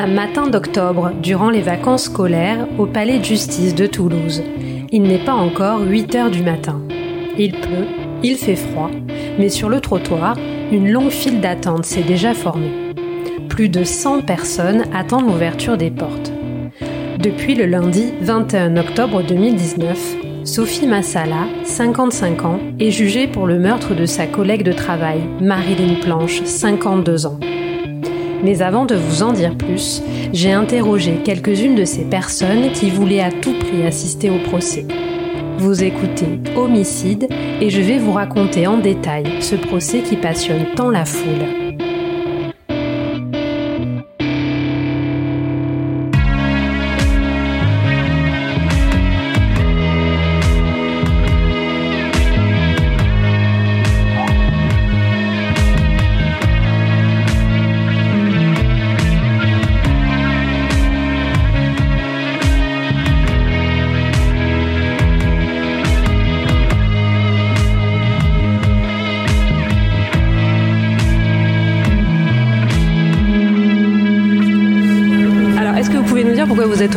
Un matin d'octobre, durant les vacances scolaires, au palais de justice de Toulouse. Il n'est pas encore 8 heures du matin. Il pleut, il fait froid, mais sur le trottoir, une longue file d'attente s'est déjà formée. Plus de 100 personnes attendent l'ouverture des portes. Depuis le lundi 21 octobre 2019, Sophie Massala, 55 ans, est jugée pour le meurtre de sa collègue de travail, Marilyn Planche, 52 ans. Mais avant de vous en dire plus, j'ai interrogé quelques-unes de ces personnes qui voulaient à tout prix assister au procès. Vous écoutez Homicide et je vais vous raconter en détail ce procès qui passionne tant la foule.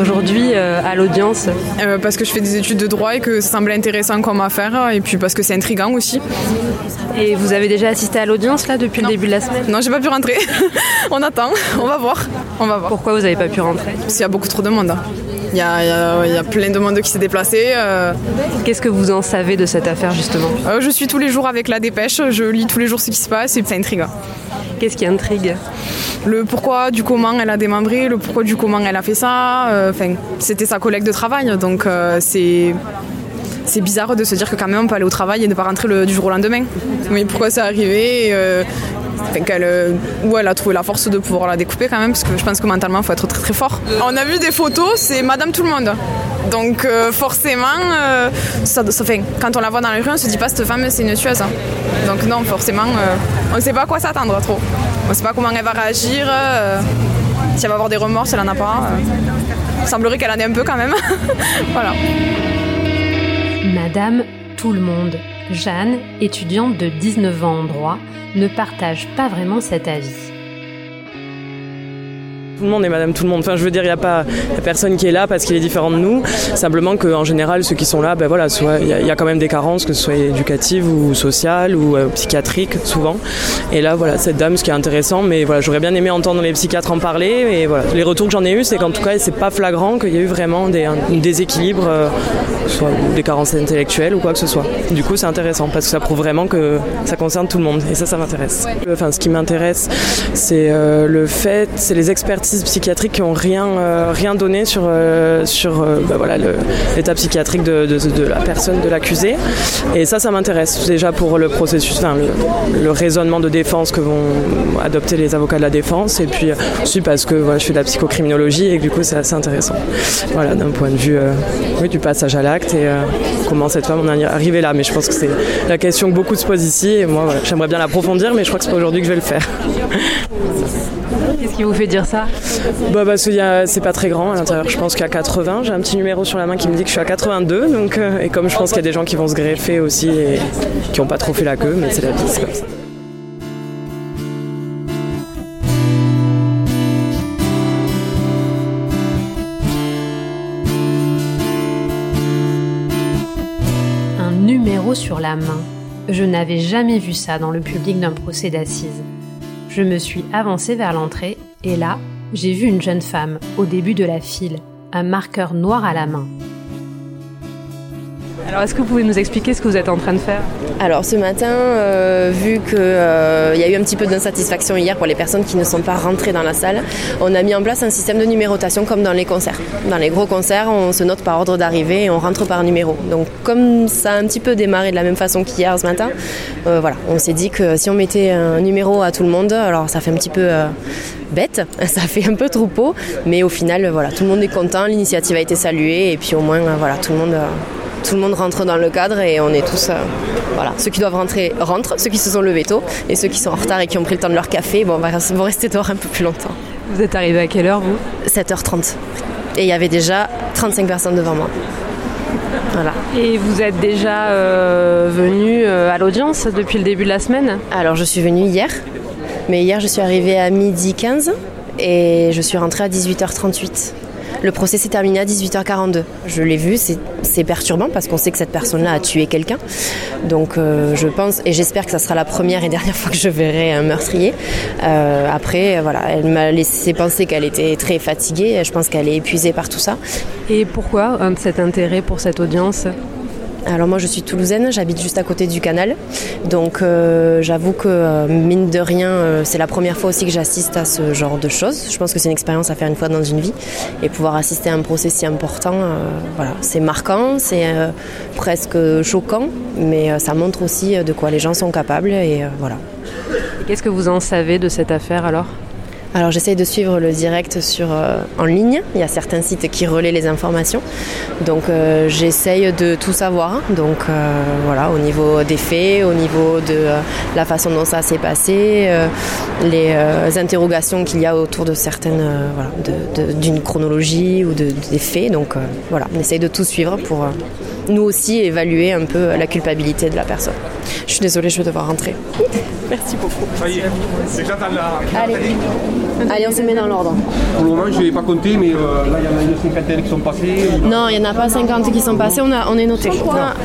Aujourd'hui euh, à l'audience euh, Parce que je fais des études de droit et que ça semble intéressant comme affaire et puis parce que c'est intriguant aussi. Et vous avez déjà assisté à l'audience là depuis le début de la semaine Non, j'ai pas pu rentrer. on attend, on va voir. On va voir. Pourquoi vous n'avez pas pu rentrer? Parce qu'il y a beaucoup trop de monde. Il y, a, plein de monde qui s'est déplacé. Euh. Qu'est-ce que vous en savez de cette affaire justement? Je suis tous les jours avec la dépêche, je lis tous les jours ce qui se passe et c'est intriguant. Qu'est-ce qui intrigue? Le pourquoi du comment elle a démembré, le pourquoi du comment elle a fait ça. Euh, enfin, c'était sa collègue de travail, donc euh, c'est bizarre de se dire que quand même on peut aller au travail et ne pas rentrer le, du jour au lendemain. Mais pourquoi c'est arrivé euh, où elle a trouvé la force de pouvoir la découper quand même, parce que je pense que mentalement il faut être très très fort. On a vu des photos, c'est Madame Tout le Monde. Donc forcément, ça, fait, quand on la voit dans la rue, on se dit pas cette femme c'est une tueuse. Donc non, forcément, on ne sait pas à quoi s'attendre trop. On ne sait pas comment elle va réagir, euh, si elle va avoir des remords, si elle n'en a pas. Il semblerait qu'elle en ait un peu quand même. voilà. Madame Tout le Monde, Jeanne, étudiante de 19 ans en droit, ne partage pas vraiment cet avis tout le monde est madame tout le monde. Enfin, je veux dire, il n'y a pas personne qui est là parce qu'il est différent de nous. Simplement qu'en général, ceux qui sont là, ben voilà, il y, a quand même des carences, que ce soit éducatives ou sociales ou euh, psychiatriques, souvent. Et là, voilà, cette dame, ce qui est intéressant, mais voilà, j'aurais bien aimé entendre les psychiatres en parler. Et voilà, les retours que j'en ai eu, c'est qu'en tout cas, c'est pas flagrant qu'il y a eu vraiment des, un déséquilibre, euh, soit des carences intellectuelles ou quoi que ce soit. Du coup, c'est intéressant parce que ça prouve vraiment que ça concerne tout le monde. Et ça, ça m'intéresse. Enfin, ce qui m'intéresse, c'est euh, le fait, c'est les expertises psychiatriques qui n'ont rien, euh, rien donné sur, euh, sur euh, bah voilà, l'état psychiatrique de, la personne, de l'accusé. Et ça, ça m'intéresse déjà pour le processus, enfin, le, raisonnement de défense que vont adopter les avocats de la défense. Et puis aussi parce que je fais de la psychocriminologie et que, du coup, c'est assez intéressant. Voilà, d'un point de vue du passage à l'acte et comment cette femme en est arrivée là. Mais je pense que c'est la question que beaucoup se posent ici. Et moi, j'aimerais bien l'approfondir, mais je crois que c'est pas aujourd'hui que je vais le faire. Qu'est-ce qui vous fait dire ça bah Parce que c'est pas très grand à l'intérieur. Je pense qu'il y a 80. J'ai un petit numéro sur la main qui me dit que je suis à 82. Donc, euh, et comme je pense qu'il y a des gens qui vont se greffer aussi et qui n'ont pas trop fait la queue, mais c'est la vie, c'est comme ça. Un numéro sur la main. Je n'avais jamais vu ça dans le public d'un procès d'assises. Je me suis avancée vers l'entrée et là, j'ai vu une jeune femme au début de la file, un marqueur noir à la main. Alors, est-ce que vous pouvez nous expliquer ce que vous êtes en train de faire? Alors, ce matin, euh, vu qu'il euh, y a eu un petit peu d'insatisfaction hier pour les personnes qui ne sont pas rentrées dans la salle, on a mis en place un système de numérotation comme dans les concerts. Dans les gros concerts, on se note par ordre d'arrivée et on rentre par numéro. Donc, comme ça a un petit peu démarré de la même façon qu'hier ce matin, euh, voilà, on s'est dit que si on mettait un numéro à tout le monde, alors ça fait un petit peu bête, ça fait un peu troupeau, mais au final, voilà, tout le monde est content, l'initiative a été saluée et puis au moins, voilà, tout le monde tout le monde rentre dans le cadre et on est tous. Euh, voilà. Ceux qui doivent rentrer rentrent, ceux qui se sont levés tôt et ceux qui sont en retard et qui ont pris le temps de leur café bon, vont rester dehors un peu plus longtemps. Vous êtes arrivé à quelle heure vous? 7h30. Et il y avait déjà 35 personnes devant moi. Voilà. Et vous êtes déjà euh, venu euh, à l'audience depuis le début de la semaine? Alors je suis venue hier, mais hier je suis arrivée à midi 15 et je suis rentrée à 18h38. Le procès s'est terminé à 18h42. Je l'ai vu, c'est perturbant parce qu'on sait que cette personne-là a tué quelqu'un. Donc euh, je pense, et j'espère que ça sera la première et dernière fois que je verrai un meurtrier. Euh, après, voilà, elle m'a laissé penser qu'elle était très fatiguée. Je pense qu'elle est épuisée par tout ça. Et pourquoi cet intérêt pour cette audience? Alors moi je suis toulousaine, j'habite juste à côté du canal. Donc euh, j'avoue que euh, mine de rien, euh, c'est la première fois aussi que j'assiste à ce genre de choses. Je pense que c'est une expérience à faire une fois dans une vie. Et pouvoir assister à un procès si important, voilà, c'est marquant, c'est presque choquant, mais ça montre aussi de quoi les gens sont capables. Et voilà. Qu'est-ce que vous en savez de cette affaire alors? Alors j'essaye de suivre le direct sur, euh, en ligne. Il y a certains sites qui relaient les informations. Donc euh, j'essaye de tout savoir. Donc euh, voilà, au niveau des faits, au niveau de la façon dont ça s'est passé, les interrogations qu'il y a autour de certaines, voilà, d'une chronologie ou de, des faits. Donc voilà, on essaye de tout suivre pour nous aussi évaluer un peu la culpabilité de la personne. Je suis désolée, je vais devoir rentrer. Merci beaucoup. Ça y est, Allez. Allez, on se met dans l'ordre. Pour le moment, je ne vais pas compter, mais euh, là, il y en a une cinquantaine qui sont passés. Non, il n'y en a pas 50 qui sont passés, on, a, on est noté.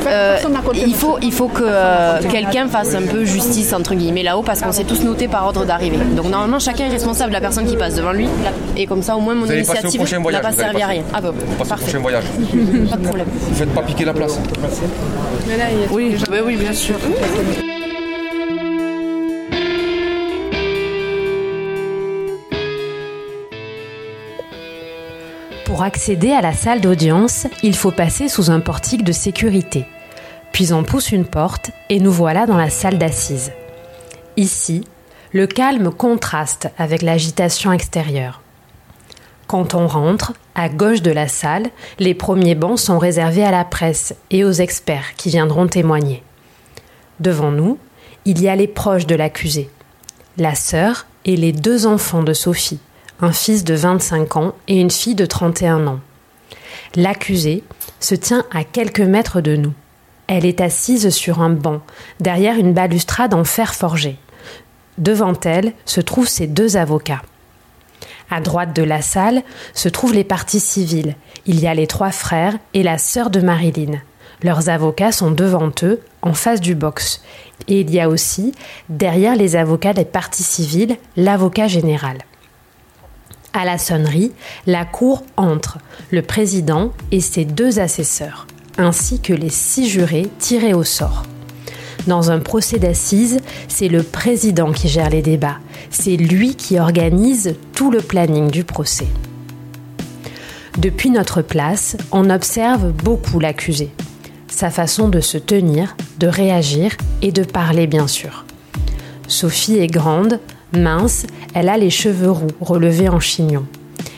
Euh, il, faut, il faut que euh, quelqu'un fasse un peu justice, entre guillemets, là-haut, parce qu'on s'est tous notés par ordre d'arrivée. Donc normalement, chacun est responsable de la personne qui passe devant lui. Et comme ça, au moins, mon initiative n'a pas servi à rien. Ah bah, parfait. prochain voyage. pas de problème. Vous ne faites pas piquer la Oui, oui, bien sûr. Pour accéder à la salle d'audience, il faut passer sous un portique de sécurité. Puis on pousse une porte et nous voilà dans la salle d'assises. Ici, le calme contraste avec l'agitation extérieure. Quand on rentre, à gauche de la salle, les premiers bancs sont réservés à la presse et aux experts qui viendront témoigner. Devant nous, il y a les proches de l'accusé, la sœur et les deux enfants de Sophie, un fils de 25 ans et une fille de 31 ans. L'accusée se tient à quelques mètres de nous. Elle est assise sur un banc, derrière une balustrade en fer forgé. Devant elle se trouvent ses deux avocats. À droite de la salle se trouvent les parties civiles. Il y a les trois frères et la sœur de Marilyn. Leurs avocats sont devant eux, en face du box. Et il y a aussi, derrière les avocats des parties civiles, l'avocat général. À la sonnerie, la cour entre, le président et ses deux assesseurs, ainsi que les six jurés tirés au sort. Dans un procès d'assises, c'est le président qui gère les débats. C'est lui qui organise tout le planning du procès. Depuis notre place, on observe beaucoup l'accusé. Sa façon de se tenir, de réagir et de parler bien sûr. Sophie est grande, Mince, elle a les cheveux roux relevés en chignon.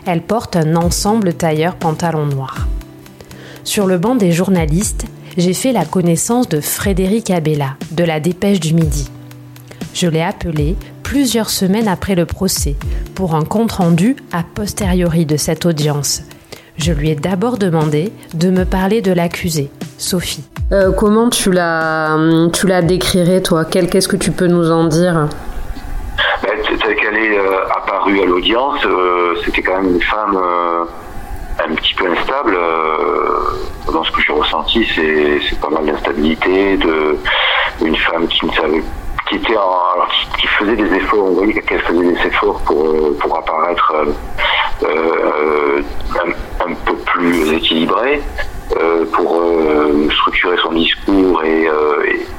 Elle porte un ensemble tailleur pantalon noir. Sur le banc des journalistes, j'ai fait la connaissance de Frédéric Abella, de la Dépêche du Midi. Je l'ai appelé plusieurs semaines après le procès pour un compte-rendu a posteriori de cette audience. Je lui ai d'abord demandé de me parler de l'accusée, Sophie. Euh, comment tu la, tu la décrirais, toi? Qu'est-ce que tu peux nous en dire? Telle qu'elle est euh, apparue à l'audience, euh, c'était quand même une femme euh, un petit peu instable. Dans ce que j'ai ressenti, c'est pas mal d'instabilité, de une femme qui ne savait qui était qui, faisait des efforts, on voyait qu'elle faisait des efforts pour, pour apparaître un, peu plus équilibrée, pour structurer son discours et,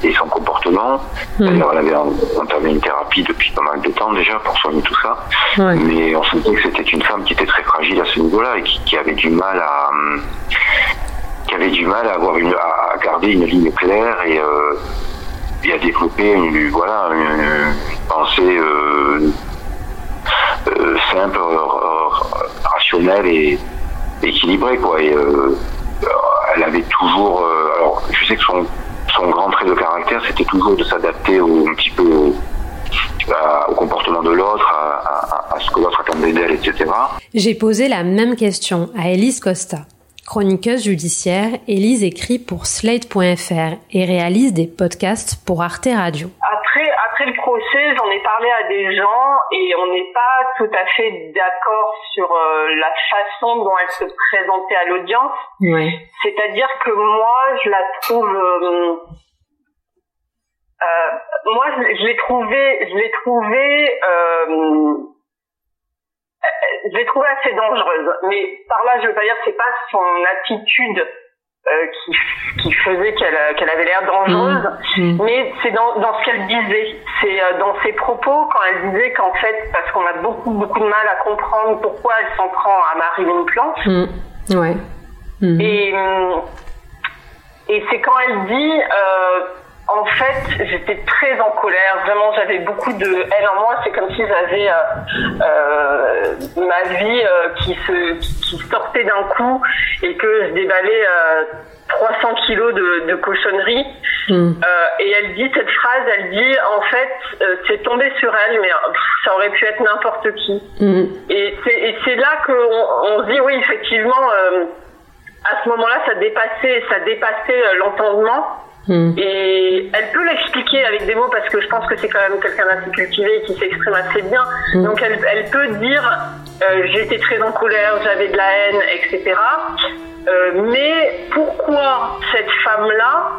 et son comportement. D'ailleurs, elle avait entamé une thérapie depuis pas mal de temps déjà pour soigner tout ça. Mais on sentait que c'était une femme qui était très fragile à ce niveau-là et qui, avait du mal à qui avait du mal à à garder une ligne claire et, euh, à développer une voilà une, pensée euh, euh, simple, rationnelle et équilibrée quoi. Elle avait toujours alors je sais que son son grand trait de caractère, c'était toujours de s'adapter un petit peu au, comportement de l'autre, à, ce que l'autre attendait d'elle, etc. J'ai posé la même question à Elise Costa. Chroniqueuse judiciaire, Elise écrit pour Slate.fr et réalise des podcasts pour Arte Radio. Après, après le procès, j'en ai parlé à des gens et on n'est pas tout à fait d'accord sur euh, la façon dont elle se présentait à l'audience. Ouais. C'est-à-dire que moi, je la trouve. euh, euh, moi, je, je l'ai trouvé, je l'ai trouvé, euh, je l'ai trouvée assez dangereuse. Mais par là, je veux pas dire que c'est pas son attitude euh, qui, qui faisait qu'elle qu'elle avait l'air dangereuse, Mmh. mais c'est dans, dans ce qu'elle disait. C'est euh, dans ses propos quand elle disait qu'en fait, parce qu'on a beaucoup beaucoup de mal à comprendre pourquoi elle s'en prend à Marilyn Planche. Mm. Ouais. Mhm. Et, hum, et c'est quand elle dit, euh, en fait, j'étais très en colère, vraiment, j'avais beaucoup de haine en moi. C'est comme si j'avais euh, euh, ma vie euh, qui se qui sortait d'un coup et que je déballais euh, 300 kilos de, de cochonneries. Mm. Euh, et elle dit cette phrase, elle dit, en fait, c'est tombé sur elle, mais pff, ça aurait pu être n'importe qui. Mm. Et c'est, là qu'on on se dit oui effectivement à ce moment-là ça dépassait ça dépassait l'entendement Mm. et elle peut l'expliquer avec des mots parce que je pense que c'est quand même quelqu'un d'assez cultivé et qui s'exprime assez bien Mm. donc elle, elle peut dire euh, j'étais très en colère j'avais de la haine etc Euh, mais pourquoi cette femme là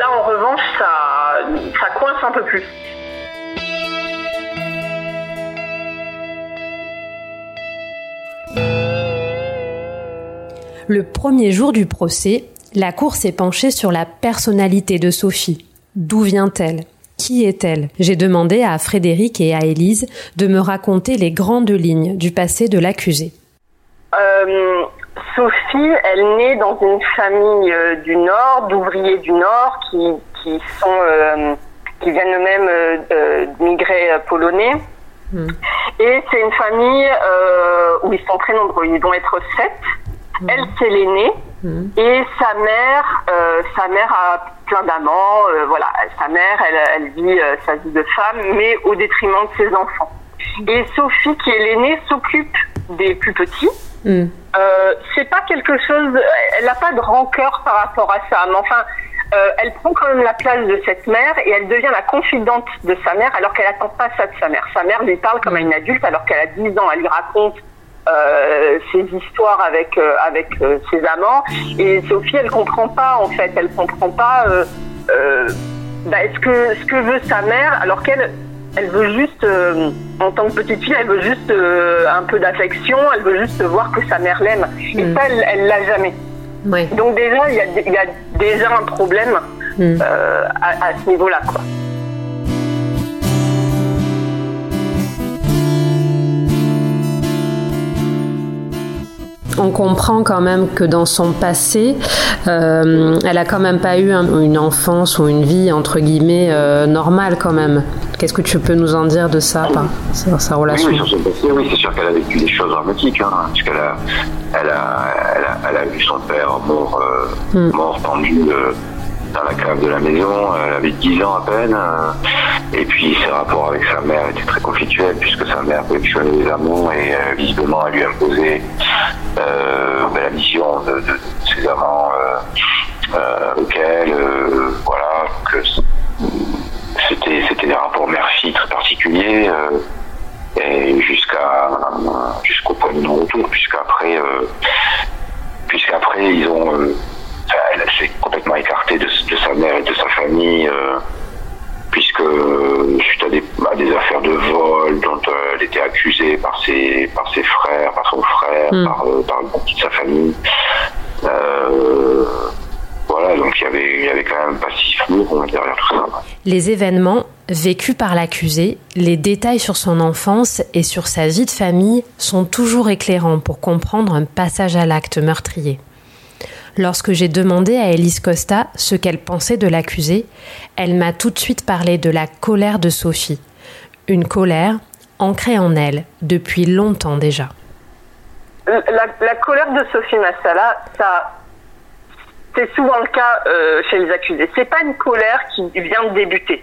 là en revanche ça ça coince un peu plus? Le premier jour du procès, la cour s'est penchée sur la personnalité de Sophie. D'où vient-elle? Qui est-elle? J'ai demandé à Frédéric et à Élise de me raconter les grandes lignes du passé de l'accusé. Euh, Sophie, elle naît dans une famille euh, du Nord, d'ouvriers du Nord, qui, qui sont euh, qui viennent eux-mêmes euh, polonais. Et c'est une famille où ils sont très nombreux. Ils vont être sept. Elle, c'est l'aînée. Et sa mère, euh, sa mère a plein d'amants. euh, voilà, sa mère, elle, elle vit euh, sa vie de femme, mais au détriment de ses enfants. Et Sophie, qui est l'aînée, s'occupe des plus petits. Mm. Euh, c'est pas quelque chose. Elle n'a pas de rancœur par rapport à ça, mais enfin, elle prend quand même la place de cette mère et elle devient la confidente de sa mère alors qu'elle attend pas ça de sa mère. Sa mère lui parle comme à une adulte alors qu'elle a 10 ans. Elle lui raconte euh, ses histoires avec euh, avec euh, ses amants et Sophie, elle comprend pas en fait. Elle comprend pas bah, ce que ce que veut sa mère alors qu'elle elle veut juste, en tant que petite fille, elle veut juste un peu d'affection, elle veut juste voir que sa mère l'aime. Et ça, elle, l'a jamais. Ouais. Donc déjà, il y a, il y a déjà un problème Mm. à, à ce niveau-là, quoi. On comprend quand même que dans son passé, euh, elle a quand même pas eu un- une enfance ou une vie entre guillemets euh, normale quand même. Qu'est-ce que tu peux nous en dire de ça, par, sur sa relation Oui, oui, sur son passé, oui, c'est sûr qu'elle a vécu des choses dramatiques, hein, puisqu'elle a, elle a, elle a, elle a vu son père mort, euh, Mm. mort pendu euh, dans la cave de la maison. Elle avait 10 ans à peine. euh, et puis ses rapports avec sa mère étaient très conflictuels, puisque sa mère collectionnait les amants et euh, visiblement elle lui imposait euh, ben, la mission de, ses amants euh, euh, auxquels, euh, voilà, c'était c'était des rapports mère-fille très particuliers. euh, et jusqu'à jusqu'au point de non-retour, puisqu'après euh, puisqu'après ils ont euh, elle s'est complètement écartée de, de sa mère et de sa famille euh, puisque suite à des, à des affaires de vol dont euh, elle était accusée par ses par ses frères, par son frère, Mm. par, euh, par une partie de sa famille. Euh, voilà, donc il y avait il y avait quand même un passif lourd derrière tout ça. Les événements vécus par l'accusé, les détails sur son enfance et sur sa vie de famille sont toujours éclairants pour comprendre un passage à l'acte meurtrier. Lorsque j'ai demandé à Elise Costa ce qu'elle pensait de l'accusé, elle m'a tout de suite parlé de la colère de Sophie. Une colère ancrée en elle depuis longtemps déjà. La, la colère de Sophie Massala, ça, c'est souvent le cas euh, chez les accusés. C'est pas une colère qui vient de débuter,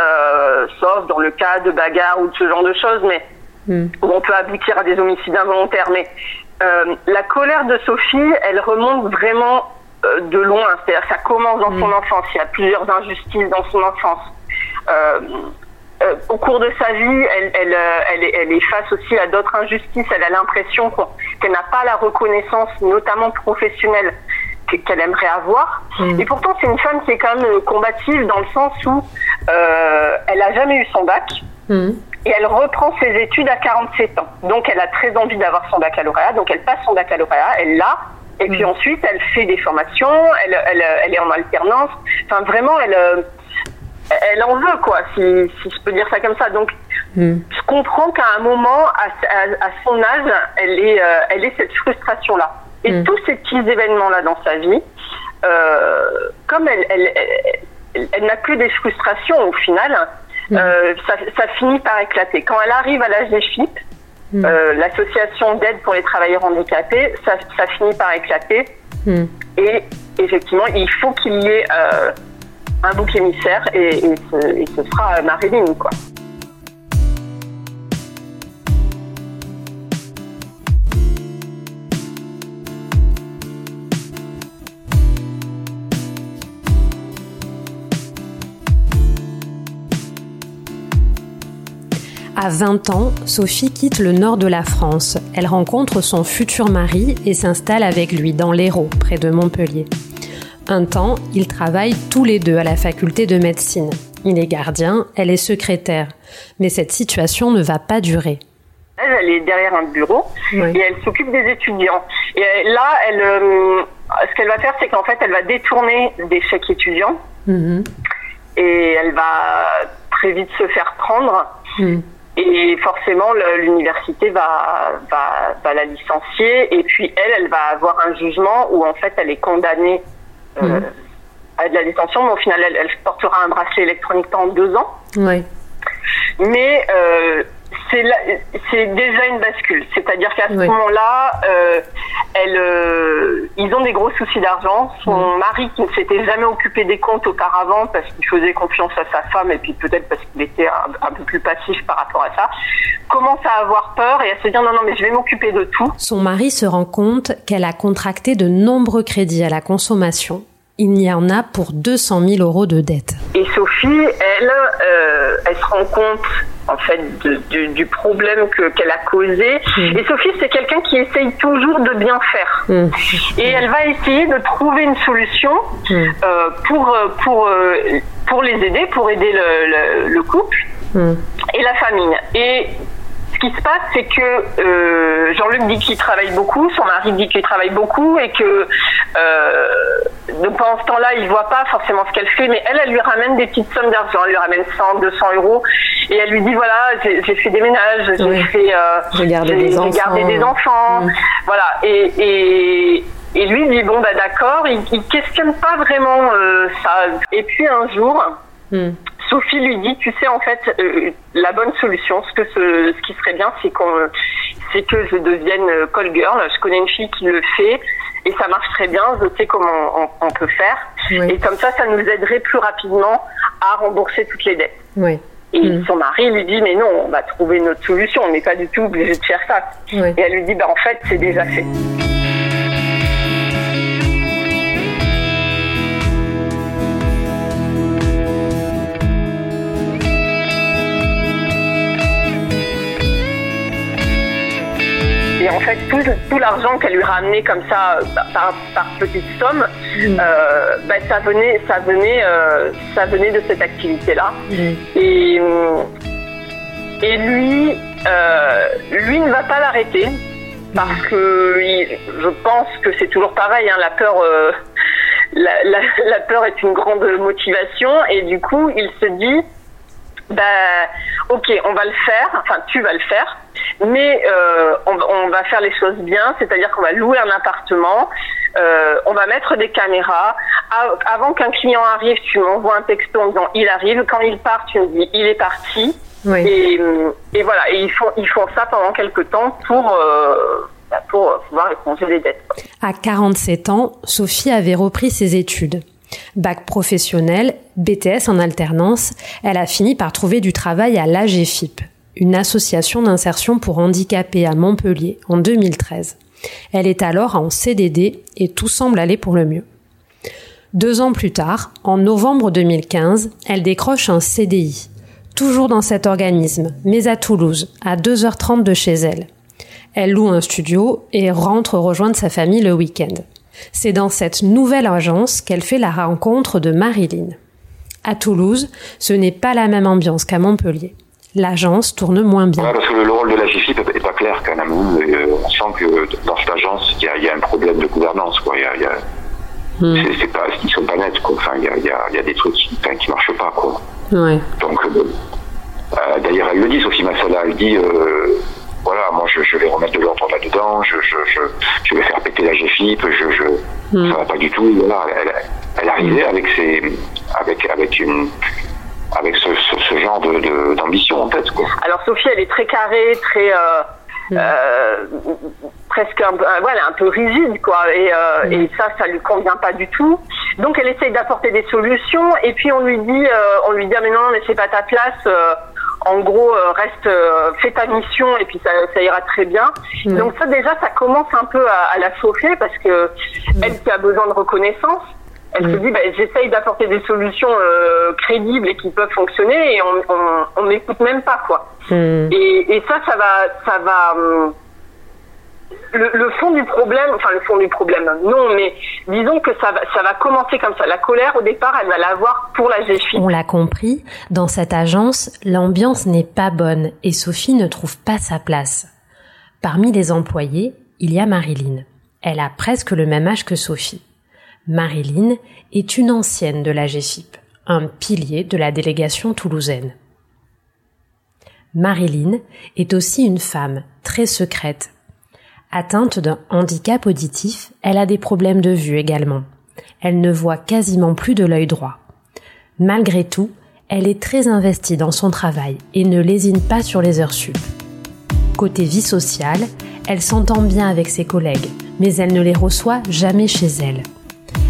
euh, sauf dans le cas de bagarres ou de ce genre de choses, mais Mm. où on peut aboutir à des homicides involontaires. Mais euh, la colère de Sophie, elle remonte vraiment euh, de loin. C'est-à-dire, ça commence dans son enfance. Il y a plusieurs injustices dans son enfance. Euh, au cours de sa vie, elle, elle, elle, est, elle est face aussi à d'autres injustices. Elle a l'impression qu'elle n'a pas la reconnaissance, notamment professionnelle, que- qu'elle aimerait avoir. Mm. Et pourtant, c'est une femme qui est quand même combative dans le sens où elle a jamais eu son bac. Hmm. Et elle reprend ses études à 47 ans. Donc elle a très envie d'avoir son baccalauréat. Donc elle passe son baccalauréat, elle l'a. Et puis ensuite, elle fait des formations, elle, elle, elle est en alternance. Enfin, vraiment, elle, euh, elle en veut, quoi, si, si je peux dire ça comme ça. Donc, Hmm. je comprends qu'à un moment, à, à- à son âge, elle ait, euh, elle ait cette frustration-là. Et Mm. tous ces petits événements-là dans sa vie, euh, comme elle, elle, elle, elle- elle n'a que des frustrations au final, euh, ça, ça finit par éclater. Quand elle arrive à l'âge des FIP, euh, l'association d'aide pour les travailleurs handicapés, ça, ça finit par éclater. Hmm. Et effectivement, il faut qu'il y ait euh, un bouc émissaire et, et, ce, et ce sera Marilyn, quoi. À 20 ans, Sophie quitte le nord de la France. Elle rencontre son futur mari et s'installe avec lui dans l'Hérault, près de Montpellier. Un temps, ils travaillent tous les deux à la faculté de médecine. Il est gardien, elle est secrétaire. Mais cette situation ne va pas durer. Elle, elle est derrière un bureau Oui. et elle s'occupe des étudiants. Et là, elle, euh, ce qu'elle va faire, c'est qu'en fait, elle va détourner des chèques étudiants Mhm. et elle va très vite se faire prendre. Mhm. Et forcément, l'université va, va, va la licencier. Et puis, elle, elle va avoir un jugement où, en fait, elle est condamnée euh, à de la détention. Mais au final, elle, elle portera un bracelet électronique pendant deux ans. Ouais. Mais euh, c'est là- c'est déjà une bascule. C'est-à-dire qu'à ce Oui. moment-là, euh, elle, euh, ils ont des gros soucis d'argent. Son mari, qui ne s'était jamais occupé des comptes auparavant parce qu'il faisait confiance à sa femme et puis peut-être parce qu'il était un, un peu plus passif par rapport à ça, commence à avoir peur et à se dire non, non, mais je vais m'occuper de tout. Son mari se rend compte qu'elle a contracté de nombreux crédits à la consommation. Il y en a pour 200 000 euros de dettes. Et Sophie, elle, euh, elle se rend compte en fait de- du, du problème que qu'elle a causé. Et Sophie, c'est quelqu'un qui essaye toujours de bien faire. Hmm. Et elle va essayer de trouver une solution euh, pour euh, pour pour les aider, pour aider le, le, le couple et la famille. Et ce qui se passe, c'est que euh, Jean-Luc dit qu'il travaille beaucoup, son mari dit qu'il travaille beaucoup et que euh, donc pendant ce temps-là, il voit pas forcément ce qu'elle fait, mais elle, elle lui ramène des petites sommes d'argent, elle lui ramène 100, 200 euros et elle lui dit voilà, j'ai fait des ménages, j'ai Oui. fait, euh, J'ai gardé des enfants. Mm. voilà. Et, et et lui dit bon bah d'accord, il, il questionne pas vraiment euh, ça. Et puis un jour. Hmm. Sophie lui dit, tu sais, en fait, euh, la bonne solution, ce, que ce, ce qui serait bien, c'est que je devienne euh, call girl. Je connais une fille qui le fait et ça marche très bien. Je sais comment on, on peut faire. Oui. Et comme ça, ça nous aiderait plus rapidement à rembourser toutes les dettes. Ouais. Et Mm. son mari lui dit, mais non, on va trouver une autre solution. On n'est pas du tout obligé de faire ça. Et elle lui dit, bah, en fait, c'est déjà fait. Et en fait, tout, tout l'argent qu'elle lui ramenait comme ça, euh, par, par petite somme, euh, bah, ça venait, ça venait, euh, ça venait de cette activité-là. Et, euh, et lui, euh, lui ne va pas l'arrêter parce que il- je pense que c'est toujours pareil. hein, la peur, la, la, la peur est une grande motivation et du coup, il se dit, bah, ok, on va le faire. Enfin, tu vas le faire, mais euh, on, va- on va faire les choses bien. C'est-à-dire qu'on va louer un appartement. euh, on va mettre des caméras. A- Avant qu'un client arrive, tu m'envoies un texto en disant il arrive. Quand il part, tu me dis il est parti. Oui. Et, et voilà, et ils font, ils font ça pendant quelques temps pour, euh, bah, pour euh, pouvoir éponger les dettes. À 47 ans, Sophie avait repris ses études. Bac professionnel, BTS en alternance, elle a fini par trouver du travail à l'AGFIP, une association d'insertion pour handicapés à Montpellier, en 2013. Elle est alors en CDD et tout semble aller pour le mieux. Deux ans plus tard, en novembre 2015, elle décroche un CDI. Toujours dans cet organisme, mais à Toulouse, à 2h30 de chez elle. Elle loue un studio et rentre rejoindre sa famille le week-end. C'est dans cette nouvelle agence qu'elle fait la rencontre de Marilyn. À Toulouse, ce n'est pas la même ambiance qu'à Montpellier. L'agence tourne moins bien. Parce que le rôle de la GFIP n'est pas clair quand même. Euh, on sent que dans cette agence, il y, a un problème de gouvernance. Quoi. Y a, y a... Hmm. C'est pas, ils sont pas nets. Quoi. Enfin, il y a, des trucs qui, ne marchent pas. Quoi. Ouais. Donc, euh, euh, d'ailleurs, elle le dit, Sophie Massala. Elle dit euh, voilà, moi je, je, vais remettre de l'ordre là-dedans, je, je, je, vais faire péter la GFIP, je, je, mm. ça va pas du tout. Voilà, elle, elle arrivait avec ses, avec, avec une, avec ce, ce, genre de, d'ambition en tête. Quoi. Alors Sophie, elle est très carrée, très euh, mm. euh, presque un, voilà, un peu rigide, quoi. Et, euh, mm. et ça, ça lui convient pas du tout. Donc elle essaye d'apporter des solutions, et puis on lui dit, euh, on lui dit, ah, mais non, mais c'est pas ta place en gros, euh, reste, euh, fais ta mission et puis ça, ça ira très bien. Donc ça déjà, ça commence un peu à, à la chauffer parce que elle qui a besoin de reconnaissance, elle se dit, bah, j'essaye d'apporter des solutions euh, crédibles et qui peuvent fonctionner et on n'écoute même pas quoi. Et, et, ça, ça va, ça va. Hum, le, fond du problème, enfin le fond du problème, non, mais disons que ça va, ça va commencer comme ça. La colère, au départ, elle va l'avoir pour la GFI. On l'a compris, dans cette agence, l'ambiance n'est pas bonne et Sophie ne trouve pas sa place. Parmi les employés, il y a Marilyn. Elle a presque le même âge que Sophie. Marilyn est une ancienne de la GFIP, un pilier de la délégation toulousaine. Marilyn est aussi une femme très secrète Atteinte d'un handicap auditif, elle a des problèmes de vue également. Elle ne voit quasiment plus de l'œil droit. Malgré tout, elle est très investie dans son travail et ne lésine pas sur les heures sup. Côté vie sociale, elle s'entend bien avec ses collègues, mais elle ne les reçoit jamais chez elle.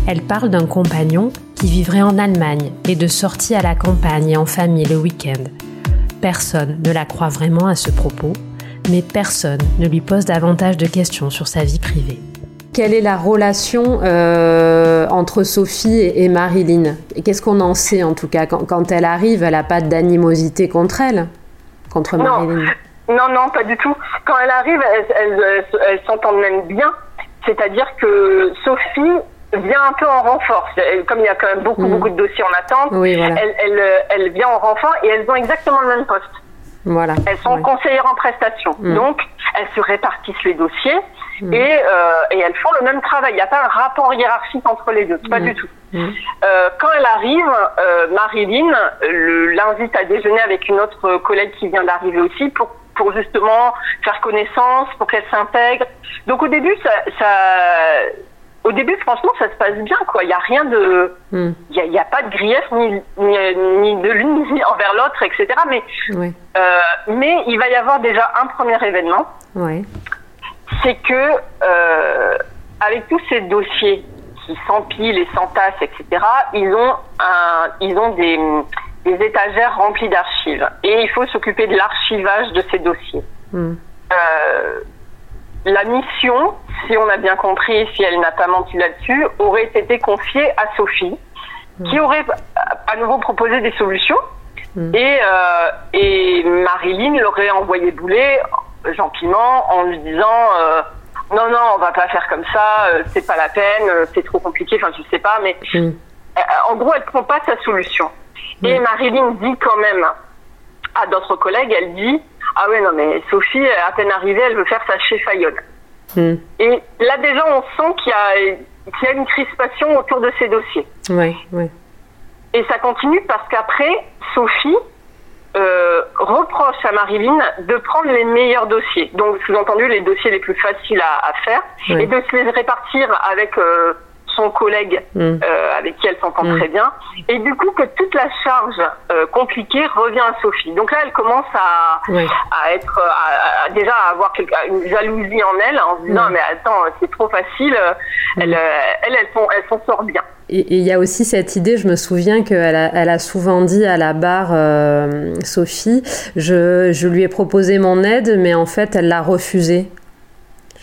Elle parle d'un compagnon qui vivrait en Allemagne et de sorties à la campagne et en famille le week-end. Personne ne la croit vraiment à ce propos, mais personne ne lui pose davantage de questions sur sa vie privée. Quelle est la relation euh, entre Sophie et, Marilyn? Et qu'est-ce qu'on en sait en tout cas? Quand, elle arrive, elle n'a pas d'animosité contre elle, contre Marilyn? Non, non, pas du tout. Quand elle arrive, elle, s'entend même bien. C'est-à-dire que Sophie vient un peu en renfort. Comme il y a quand même beaucoup, mm. beaucoup de dossiers en attente, elle, elle, vient en renfort et elles ont exactement le même poste. Elles sont conseillères en prestation. Mm. Donc, elles se répartissent les dossiers mm. et, euh, et, elles font le même travail. Il n'y a pas un rapport hiérarchique entre les deux, pas du tout. Euh, quand elle arrive, euh, Marilyn l'invite à déjeuner avec une autre collègue qui vient d'arriver aussi pour pour justement faire connaissance, pour qu'elle s'intègre. Donc au début, ça, ça au début, franchement, ça se passe bien, quoi. Il n'y a rien de, hmm. il n'y a, pas de grief ni, ni, de l'une ni envers l'autre, etc. Mais, euh, mais il va y avoir déjà un premier événement. C'est que euh, avec tous ces dossiers qui s'empilent et s'entassent, etc. Ils ont un, ils ont des, des étagères remplies d'archives et il faut s'occuper de l'archivage de ces dossiers. Hmm. Euh, la mission, si on a bien compris, si elle n'a pas menti là-dessus, aurait été confiée à Sophie, qui mm. aurait à nouveau proposé des solutions. Mm. Et, euh, et Marilyn l'aurait envoyé bouler gentiment en lui disant euh, non non on va pas faire comme ça euh, c'est pas la peine c'est trop compliqué enfin je sais pas mais mm. en gros elle prend pas sa solution et Marilyn dit quand même à d'autres collègues elle dit ah ouais, non, mais Sophie, à peine arrivée, elle veut faire sa chez hmm. Et là, déjà, on sent qu'il y, a, une crispation autour de ces dossiers. Oui, oui. Et ça continue parce qu'après, Sophie euh, reproche à Marilyn de prendre les meilleurs dossiers. Donc, sous-entendu, les dossiers les plus faciles à, faire et de se les répartir avec euh, son collègue mm. euh, avec qui elle s'entend mm. très bien. Et du coup, que toute la charge euh, compliquée revient à Sophie. Donc là, elle commence à, à être, à, déjà à avoir une jalousie en elle, en se disant, mm. mais attends, c'est trop facile. Elle, euh, elle, elle, s'en sort bien. Et il y a aussi cette idée, je me souviens qu'elle a, elle a souvent dit à la barre, Sophie, je, je lui ai proposé mon aide, mais en fait, elle l'a refusé.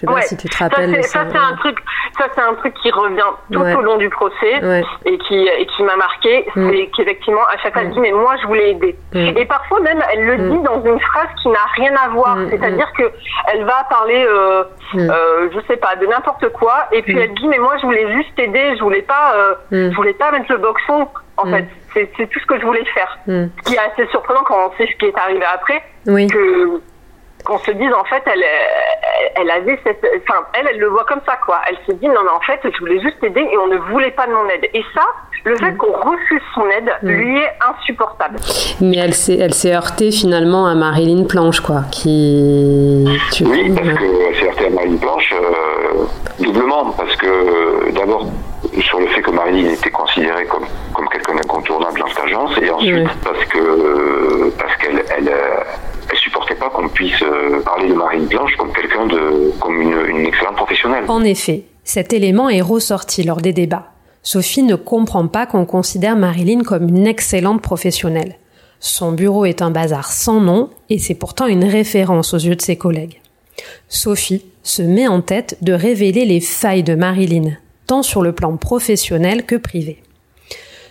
Je sais pas si tu te rappelles. Ça, c'est un truc, ça c'est un truc qui revient tout au long du procès et qui et qui m'a marqué, mm. c'est qu'effectivement à chaque fois elle dit mais moi je voulais aider. Mm. Et parfois même elle le dit dans une phrase qui n'a rien à voir, c'est-à-dire que elle va parler, euh, euh, je sais pas, de n'importe quoi et puis elle dit mais moi je voulais juste aider, je voulais pas, euh, je voulais pas mettre le boxon en fait. C'est tout ce que je voulais faire. Ce qui est assez surprenant quand on sait ce qui est arrivé après. Que qu'on se dise en fait elle elle avait cette enfin elle elle le voit comme ça quoi. Elle se dit non mais en fait je voulais juste aider et on ne voulait pas de mon aide. Et ça le fait mm. qu'on refuse son aide mm. lui est insupportable. Mais elle s'est elle s'est heurtée finalement à Marilyn Planche quoi qui oui parce qu'elle s'est heurtée à Marilyn Planche euh, doublement parce que d'abord sur le fait que Marilyn était considérée comme, comme quelqu'un d'incontournable dans cette agence et ensuite parce que parce qu'elle elle, elle pas qu'on puisse euh, parler de Marine Blanche comme une, excellente professionnelle. En effet, cet élément est ressorti lors des débats. Sophie ne comprend pas qu'on considère Marilyn comme une excellente professionnelle. Son bureau est un bazar sans nom et c'est pourtant une référence aux yeux de ses collègues. Sophie se met en tête de révéler les failles de Marilyn, tant sur le plan professionnel que privé.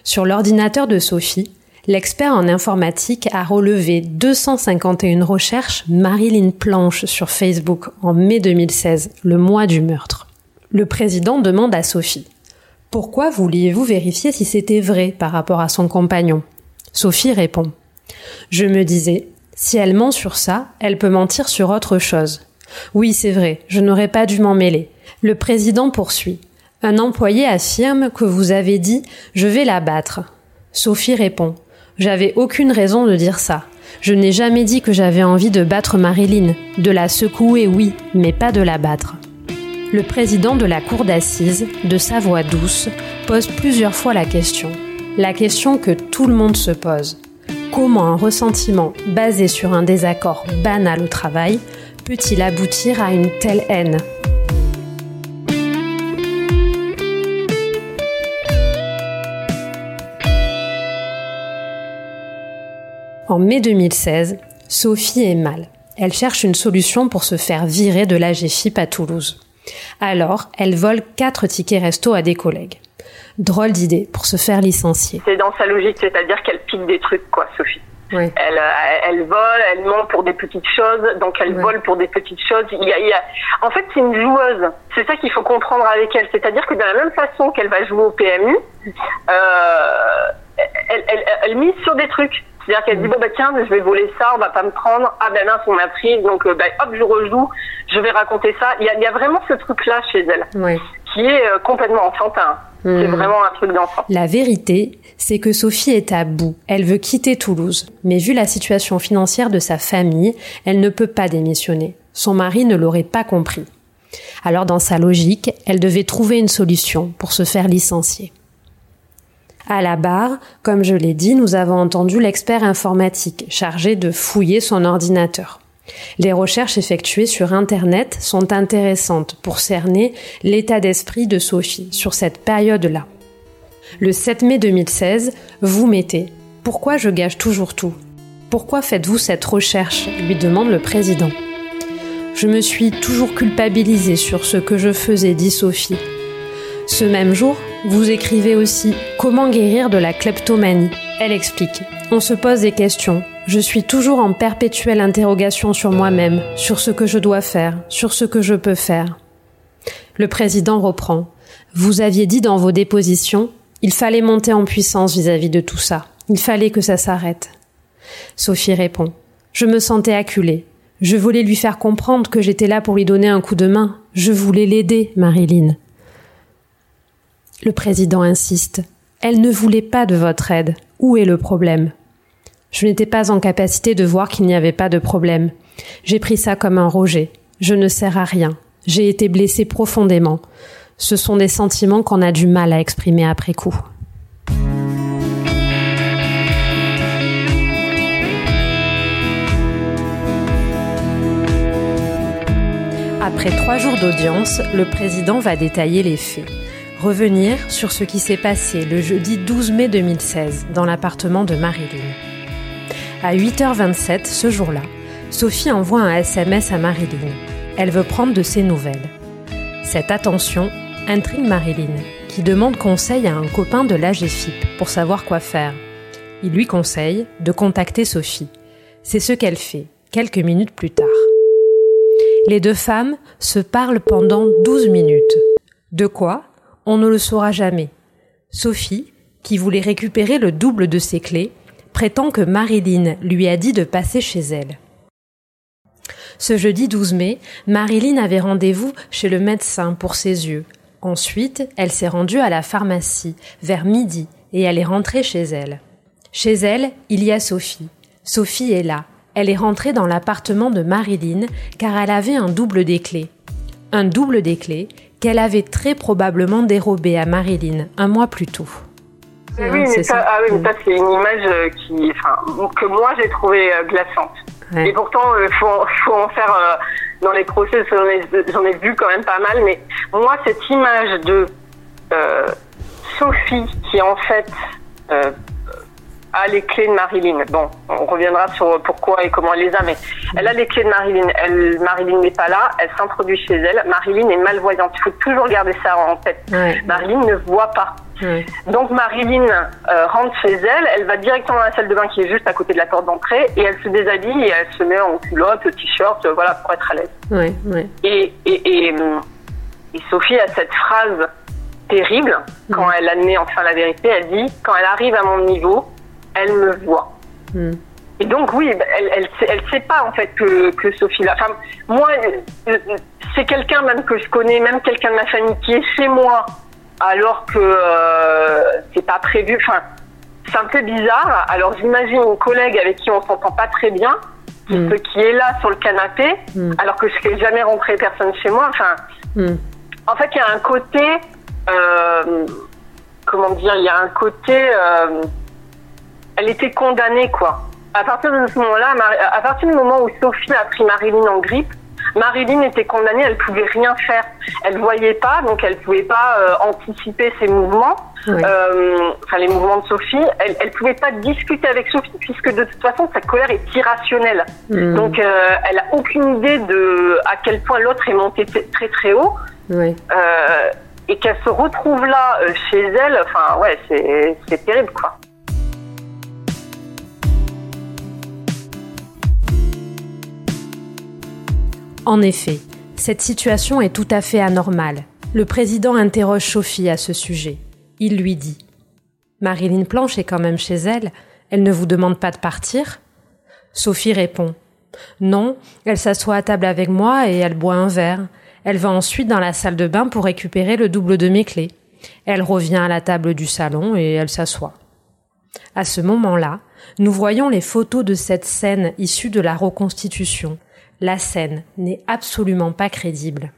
Sur l'ordinateur de Sophie, L'expert en informatique a relevé 251 recherches Marilyn Planche sur Facebook en mai 2016, le mois du meurtre. Le président demande à Sophie Pourquoi vouliez-vous vérifier si c'était vrai par rapport à son compagnon? Sophie répond Je me disais, si elle ment sur ça, elle peut mentir sur autre chose. Oui, c'est vrai, je n'aurais pas dû m'en mêler. Le président poursuit. Un employé affirme que vous avez dit Je vais la battre. Sophie répond j'avais aucune raison de dire ça. Je n'ai jamais dit que j'avais envie de battre Marilyn. De la secouer, oui, mais pas de la battre. Le président de la cour d'assises, de sa voix douce, pose plusieurs fois la question. La question que tout le monde se pose. Comment un ressentiment basé sur un désaccord banal au travail peut-il aboutir à une telle haine? En mai 2016, Sophie est mal. Elle cherche une solution pour se faire virer de la GFIP à Toulouse. Alors, elle vole quatre tickets resto à des collègues. Drôle d'idée pour se faire licencier. C'est dans sa logique, c'est-à-dire qu'elle pique des trucs, quoi, Sophie. Elle, euh, elle, vole, elle ment pour des petites choses, donc elle vole pour des petites choses. Il y a, il y a... En fait, c'est une joueuse. C'est ça qu'il faut comprendre avec elle. C'est-à-dire que de la même façon qu'elle va jouer au PMU, euh, elle, elle, elle mise sur des trucs. C'est-à-dire qu'elle dit bon bah tiens je vais voler ça, on va pas me prendre. Ah ben mince on m'a pris donc euh, bah, hop je rejoue, je vais raconter ça. Il y a, il y a vraiment ce truc là chez elle qui est euh, complètement enfantin. C'est hmm. vraiment un truc d'enfant. La vérité, c'est que Sophie est à bout. Elle veut quitter Toulouse. Mais vu la situation financière de sa famille, elle ne peut pas démissionner. Son mari ne l'aurait pas compris. Alors dans sa logique, elle devait trouver une solution pour se faire licencier. À la barre, comme je l'ai dit, nous avons entendu l'expert informatique chargé de fouiller son ordinateur. Les recherches effectuées sur Internet sont intéressantes pour cerner l'état d'esprit de Sophie sur cette période-là. Le 7 mai 2016, vous mettez Pourquoi je gâche toujours tout? Pourquoi faites-vous cette recherche? lui demande le président. Je me suis toujours culpabilisée sur ce que je faisais, dit Sophie. Ce même jour, vous écrivez aussi Comment guérir de la kleptomanie? Elle explique On se pose des questions. Je suis toujours en perpétuelle interrogation sur moi-même, sur ce que je dois faire, sur ce que je peux faire. Le président reprend. Vous aviez dit dans vos dépositions, il fallait monter en puissance vis-à-vis de tout ça. Il fallait que ça s'arrête. Sophie répond. Je me sentais acculée. Je voulais lui faire comprendre que j'étais là pour lui donner un coup de main. Je voulais l'aider, Marilyn. Le président insiste. Elle ne voulait pas de votre aide. Où est le problème? Je n'étais pas en capacité de voir qu'il n'y avait pas de problème. J'ai pris ça comme un rejet. Je ne sers à rien. J'ai été blessée profondément. Ce sont des sentiments qu'on a du mal à exprimer après coup. Après trois jours d'audience, le président va détailler les faits revenir sur ce qui s'est passé le jeudi 12 mai 2016 dans l'appartement de Marilyn. À 8h27 ce jour-là, Sophie envoie un SMS à Marilyn. Elle veut prendre de ses nouvelles. Cette attention intrigue Marilyn, qui demande conseil à un copain de l'AGFIP pour savoir quoi faire. Il lui conseille de contacter Sophie. C'est ce qu'elle fait, quelques minutes plus tard. Les deux femmes se parlent pendant 12 minutes. De quoi On ne le saura jamais. Sophie, qui voulait récupérer le double de ses clés, prétend que Marilyn lui a dit de passer chez elle. Ce jeudi 12 mai, Marilyn avait rendez-vous chez le médecin pour ses yeux. Ensuite, elle s'est rendue à la pharmacie vers midi et elle est rentrée chez elle. Chez elle, il y a Sophie. Sophie est là. Elle est rentrée dans l'appartement de Marilyn car elle avait un double des clés. Un double des clés qu'elle avait très probablement dérobé à Marilyn un mois plus tôt. Oui, mais ça, ah oui, mais ça c'est une image euh, qui, enfin, que moi j'ai trouvée euh, glaçante. Et pourtant, il euh, faut, faut, en faire dans les procès, j'en ai, ai, vu quand même pas mal. Mais moi, cette image de Sophie qui en fait a les clés de Marilyn. Bon, on reviendra sur pourquoi et comment elle les a, mais elle a les clés de Marilyn. Elle, Marilyn n'est pas là, elle s'introduit chez elle. Marilyn est malvoyante. Il faut toujours garder ça en tête. Marilyn ne voit pas. Donc Marilyn euh, rentre chez elle, elle va directement dans la salle de bain qui est juste à côté de la porte d'entrée et elle se déshabille et elle se met en culotte, t-shirt, voilà, pour être à l'aise. Et, et, et, et, Sophie a cette phrase terrible quand elle admet enfin la vérité, elle dit quand elle arrive à mon niveau, elle me voit. Hmm. Et donc oui, elle, elle, elle, sait pas en fait que, que Sophie là. Enfin, moi, euh, c'est quelqu'un même que je connais, même quelqu'un de ma famille qui est chez moi, alors que euh, c'est pas prévu. Enfin, c'est un peu bizarre. Alors j'imagine une collègue avec qui on s'entend pas très bien, qui, hmm. qui est là sur le canapé, hmm. alors que je n'ai jamais rentré personne chez moi. Enfin, en fait, il y a un côté, euh, comment dire, il y a un côté euh, elle était condamnée, quoi. À partir de ce moment-là, à partir du moment où Sophie a pris Marilyn en grippe, Marilyn était condamnée, elle pouvait rien faire. Elle voyait pas, donc elle pouvait pas euh, anticiper ses mouvements, euh, enfin les mouvements de Sophie. Elle, elle pouvait pas discuter avec Sophie puisque de toute façon sa colère est irrationnelle. Hmm. Donc euh, elle a aucune idée de à quel point l'autre est monté très très haut. et qu'elle se retrouve là chez elle, enfin ouais, c'est terrible quoi. En effet, cette situation est tout à fait anormale. Le président interroge Sophie à ce sujet. Il lui dit Marilyn Planche est quand même chez elle, elle ne vous demande pas de partir? Sophie répond Non, elle s'assoit à table avec moi et elle boit un verre. Elle va ensuite dans la salle de bain pour récupérer le double de mes clés. Elle revient à la table du salon et elle s'assoit. À ce moment-là, nous voyons les photos de cette scène issue de la reconstitution la scène n'est absolument pas crédible.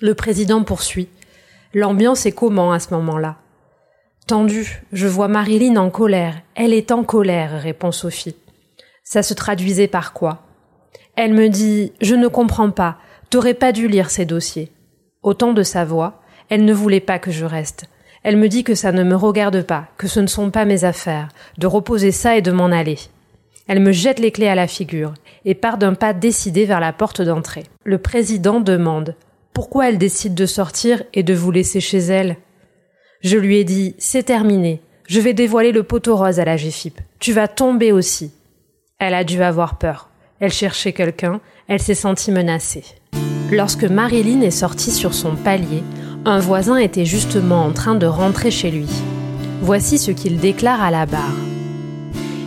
Le président poursuit. L'ambiance est comment à ce moment-là? Tendu, je vois Marilyn en colère. Elle est en colère, répond Sophie. Ça se traduisait par quoi? Elle me dit Je ne comprends pas, t'aurais pas dû lire ces dossiers. Autant de sa voix, elle ne voulait pas que je reste. Elle me dit que ça ne me regarde pas, que ce ne sont pas mes affaires, de reposer ça et de m'en aller. Elle me jette les clés à la figure et part d'un pas décidé vers la porte d'entrée. Le président demande pourquoi elle décide de sortir et de vous laisser chez elle? Je lui ai dit c'est terminé. Je vais dévoiler le poteau rose à la GFIP. Tu vas tomber aussi. Elle a dû avoir peur. Elle cherchait quelqu'un. Elle s'est sentie menacée. Lorsque Marilyn est sortie sur son palier, un voisin était justement en train de rentrer chez lui. Voici ce qu'il déclare à la barre.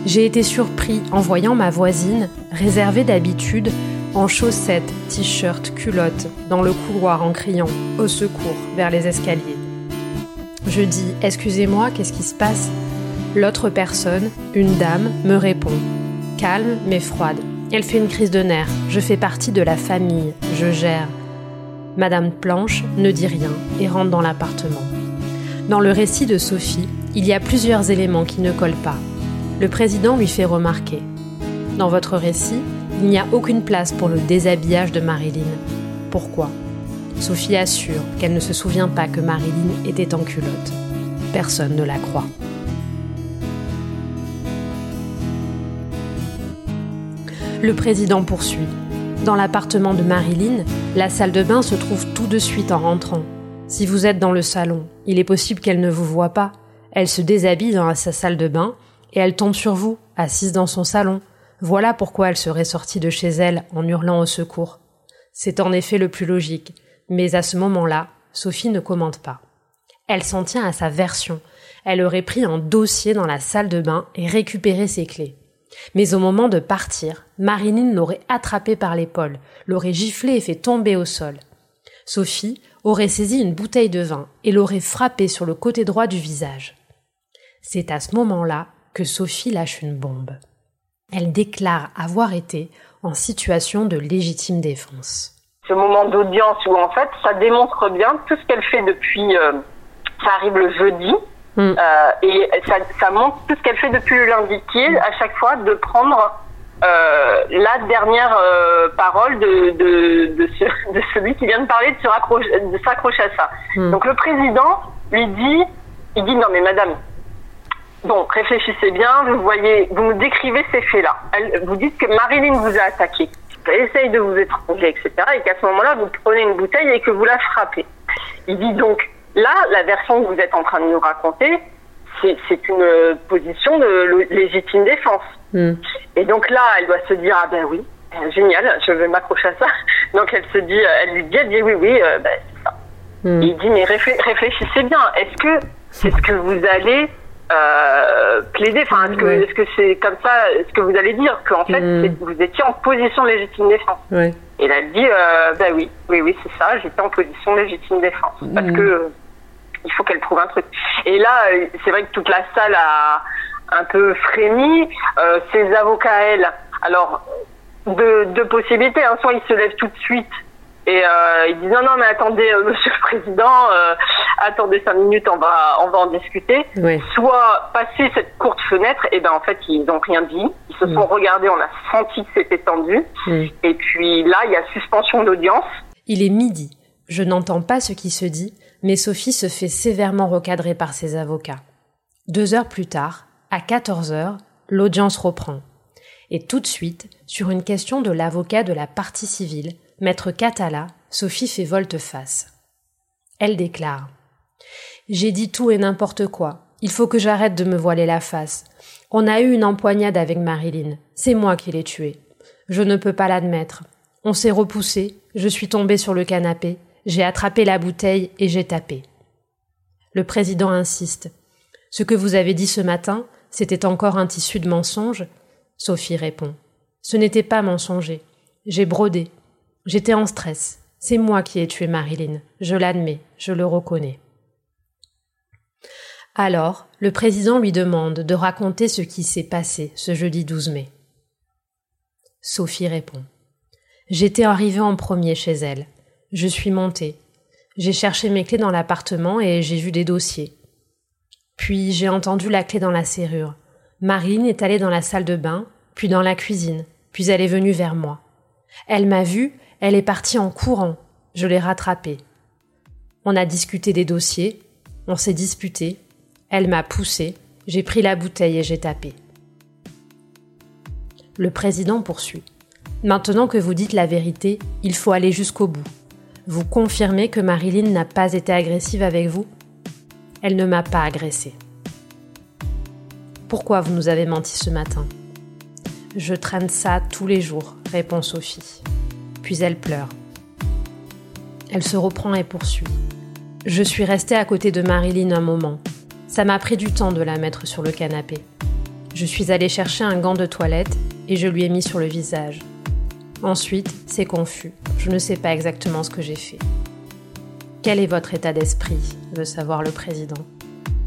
J'ai été surpris en voyant ma voisine, réservée d'habitude, en chaussettes, t-shirt, culotte, dans le couloir en criant Au secours vers les escaliers. Je dis Excusez-moi, qu'est-ce qui se passe? L'autre personne, une dame, me répond Calme mais froide. Elle fait une crise de nerfs. Je fais partie de la famille. Je gère. Madame Planche ne dit rien et rentre dans l'appartement. Dans le récit de Sophie, il y a plusieurs éléments qui ne collent pas le président lui fait remarquer Dans votre récit, il n'y a aucune place pour le déshabillage de Marilyn. Pourquoi? Sophie assure qu'elle ne se souvient pas que Marilyn était en culotte. Personne ne la croit. Le président poursuit. Dans l'appartement de Marilyn, la salle de bain se trouve tout de suite en rentrant. Si vous êtes dans le salon, il est possible qu'elle ne vous voie pas. Elle se déshabille dans sa salle de bain et elle tombe sur vous, assise dans son salon. Voilà pourquoi elle serait sortie de chez elle en hurlant au secours. C'est en effet le plus logique, mais à ce moment-là, Sophie ne commente pas. Elle s'en tient à sa version. Elle aurait pris un dossier dans la salle de bain et récupéré ses clés. Mais au moment de partir, Marilyn l'aurait attrapé par l'épaule, l'aurait giflé et fait tomber au sol. Sophie aurait saisi une bouteille de vin et l'aurait frappé sur le côté droit du visage. C'est à ce moment-là que Sophie lâche une bombe. Elle déclare avoir été en situation de légitime défense. Ce moment d'audience où en fait ça démontre bien tout ce qu'elle fait depuis, euh, ça arrive le jeudi, euh, et ça, ça montre tout ce qu'elle fait depuis le lundi, qui est à chaque fois de prendre euh, la dernière euh, parole de, de, de, ce- de celui qui vient de parler, de s'accrocher à ça. Donc le président lui dit, il dit non mais madame, bon réfléchissez bien, vous voyez, vous me décrivez ces faits-là. Vous dites que Marilyn vous a attaqué, qu'elle essaye de vous étrangler, etc. Et qu'à ce moment-là, vous prenez une bouteille et que vous la frappez. Il dit donc, là, la version que vous êtes en train de nous raconter, c'est une euh, position de légitime défense. Et donc là, elle doit se dire, ah ben oui, euh, génial, je vais m'accrocher à ça. Donc elle se dit, euh, elle lui dit, elle dit oui, oui, euh, ben, c'est ça. Et il dit, mais réflé- réfléchissez bien, est-ce que c'est ce que vous allez euh, plaider Enfin, est-ce que Ouais. c'est comme ça, est-ce que vous allez dire qu'en fait, Mm. c'est- vous étiez en position de légitime défense Ouais. et elle a dit, euh, bah oui, oui, oui, c'est ça, j'étais en position de légitime défense. Parce que euh, il faut qu'elle trouve un truc. Et là, euh, c'est vrai que toute la salle a un peu frémi. Euh, ses avocats, elle, alors, deux, deux possibilités. Hein. Soit ils se lèvent tout de suite et euh, ils disent non, non, mais attendez, euh, monsieur le président, euh, attendez cinq minutes, on va, on va en discuter. Ouais. Soit passer cette courte fenêtre, et ben en fait, ils n'ont rien dit. Ils se sont regardés, on a senti que c'était tendu. Et puis là, il y a suspension d'audience. Il est midi. Je n'entends pas ce qui se dit, mais Sophie se fait sévèrement recadrer par ses avocats. Deux heures plus tard, à 14 heures, l'audience reprend. Et tout de suite, sur une question de l'avocat de la partie civile, maître Catala, Sophie fait volte-face. Elle déclare J'ai dit tout et n'importe quoi. Il faut que j'arrête de me voiler la face. On a eu une empoignade avec Marilyn. C'est moi qui l'ai tuée. Je ne peux pas l'admettre. On s'est repoussé, je suis tombée sur le canapé, j'ai attrapé la bouteille et j'ai tapé. Le président insiste. Ce que vous avez dit ce matin, c'était encore un tissu de mensonge Sophie répond. Ce n'était pas mensonger. J'ai brodé. J'étais en stress. C'est moi qui ai tué Marilyn. Je l'admets, je le reconnais. Alors, le président lui demande de raconter ce qui s'est passé ce jeudi 12 mai. Sophie répond. J'étais arrivée en premier chez elle. Je suis montée. J'ai cherché mes clés dans l'appartement et j'ai vu des dossiers. Puis j'ai entendu la clé dans la serrure. Marine est allée dans la salle de bain, puis dans la cuisine, puis elle est venue vers moi. Elle m'a vue, elle est partie en courant. Je l'ai rattrapée. On a discuté des dossiers, on s'est disputé, elle m'a poussé, j'ai pris la bouteille et j'ai tapé. Le président poursuit. Maintenant que vous dites la vérité, il faut aller jusqu'au bout. Vous confirmez que Marilyn n'a pas été agressive avec vous? Elle ne m'a pas agressée. Pourquoi vous nous avez menti ce matin? Je traîne ça tous les jours, répond Sophie. Puis elle pleure. Elle se reprend et poursuit. Je suis restée à côté de Marilyn un moment. Ça m'a pris du temps de la mettre sur le canapé. Je suis allée chercher un gant de toilette et je lui ai mis sur le visage. Ensuite, c'est confus. Je ne sais pas exactement ce que j'ai fait. Quel est votre état d'esprit? veut savoir le président.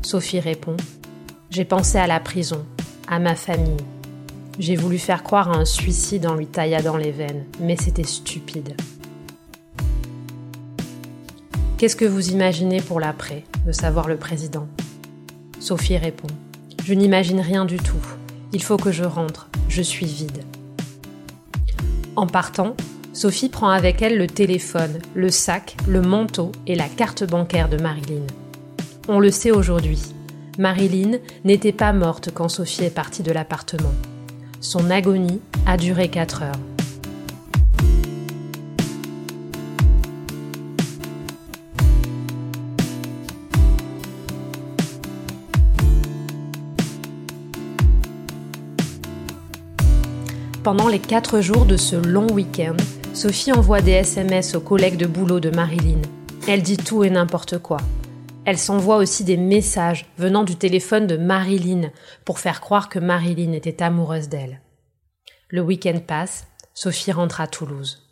Sophie répond J'ai pensé à la prison, à ma famille. J'ai voulu faire croire à un suicide en lui tailladant les veines, mais c'était stupide. Qu'est-ce que vous imaginez pour l'après veut savoir le président? Sophie répond Je n'imagine rien du tout. Il faut que je rentre. Je suis vide. En partant, Sophie prend avec elle le téléphone, le sac, le manteau et la carte bancaire de Marilyn. On le sait aujourd'hui. Marilyn n'était pas morte quand Sophie est partie de l'appartement. Son agonie a duré 4 heures. Pendant les 4 jours de ce long week-end, Sophie envoie des SMS aux collègues de boulot de Marilyn. Elle dit tout et n'importe quoi, elle s'envoie aussi des messages venant du téléphone de Marilyn pour faire croire que Marilyn était amoureuse d'elle. Le week-end passe, Sophie rentre à Toulouse.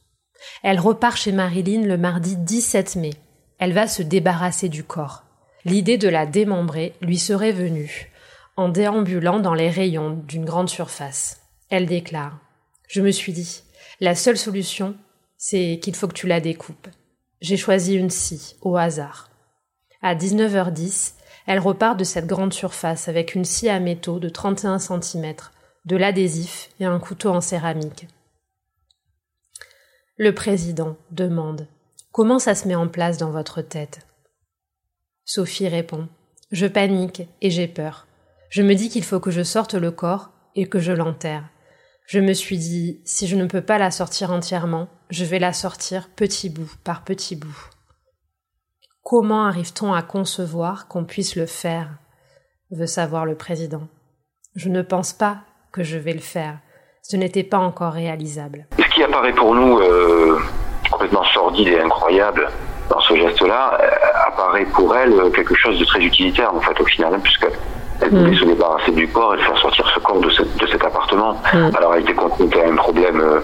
Elle repart chez Marilyn le mardi 17 mai. Elle va se débarrasser du corps. L'idée de la démembrer lui serait venue en déambulant dans les rayons d'une grande surface. Elle déclare Je me suis dit, la seule solution, c'est qu'il faut que tu la découpes. J'ai choisi une scie, au hasard. À 19h10, elle repart de cette grande surface avec une scie à métaux de 31 cm, de l'adhésif et un couteau en céramique. Le président demande Comment ça se met en place dans votre tête? Sophie répond Je panique et j'ai peur. Je me dis qu'il faut que je sorte le corps et que je l'enterre. Je me suis dit Si je ne peux pas la sortir entièrement, je vais la sortir petit bout par petit bout. Comment arrive-t-on à concevoir qu'on puisse le faire? veut savoir le président. Je ne pense pas que je vais le faire. Ce n'était pas encore réalisable. Ce qui apparaît pour nous euh, complètement sordide et incroyable dans ce geste-là, euh, apparaît pour elle quelque chose de très utilitaire en fait au final, puisqu'elle voulait se débarrasser du corps et faire sortir ce corps de, de cet appartement. Alors elle était confrontée à un problème, euh,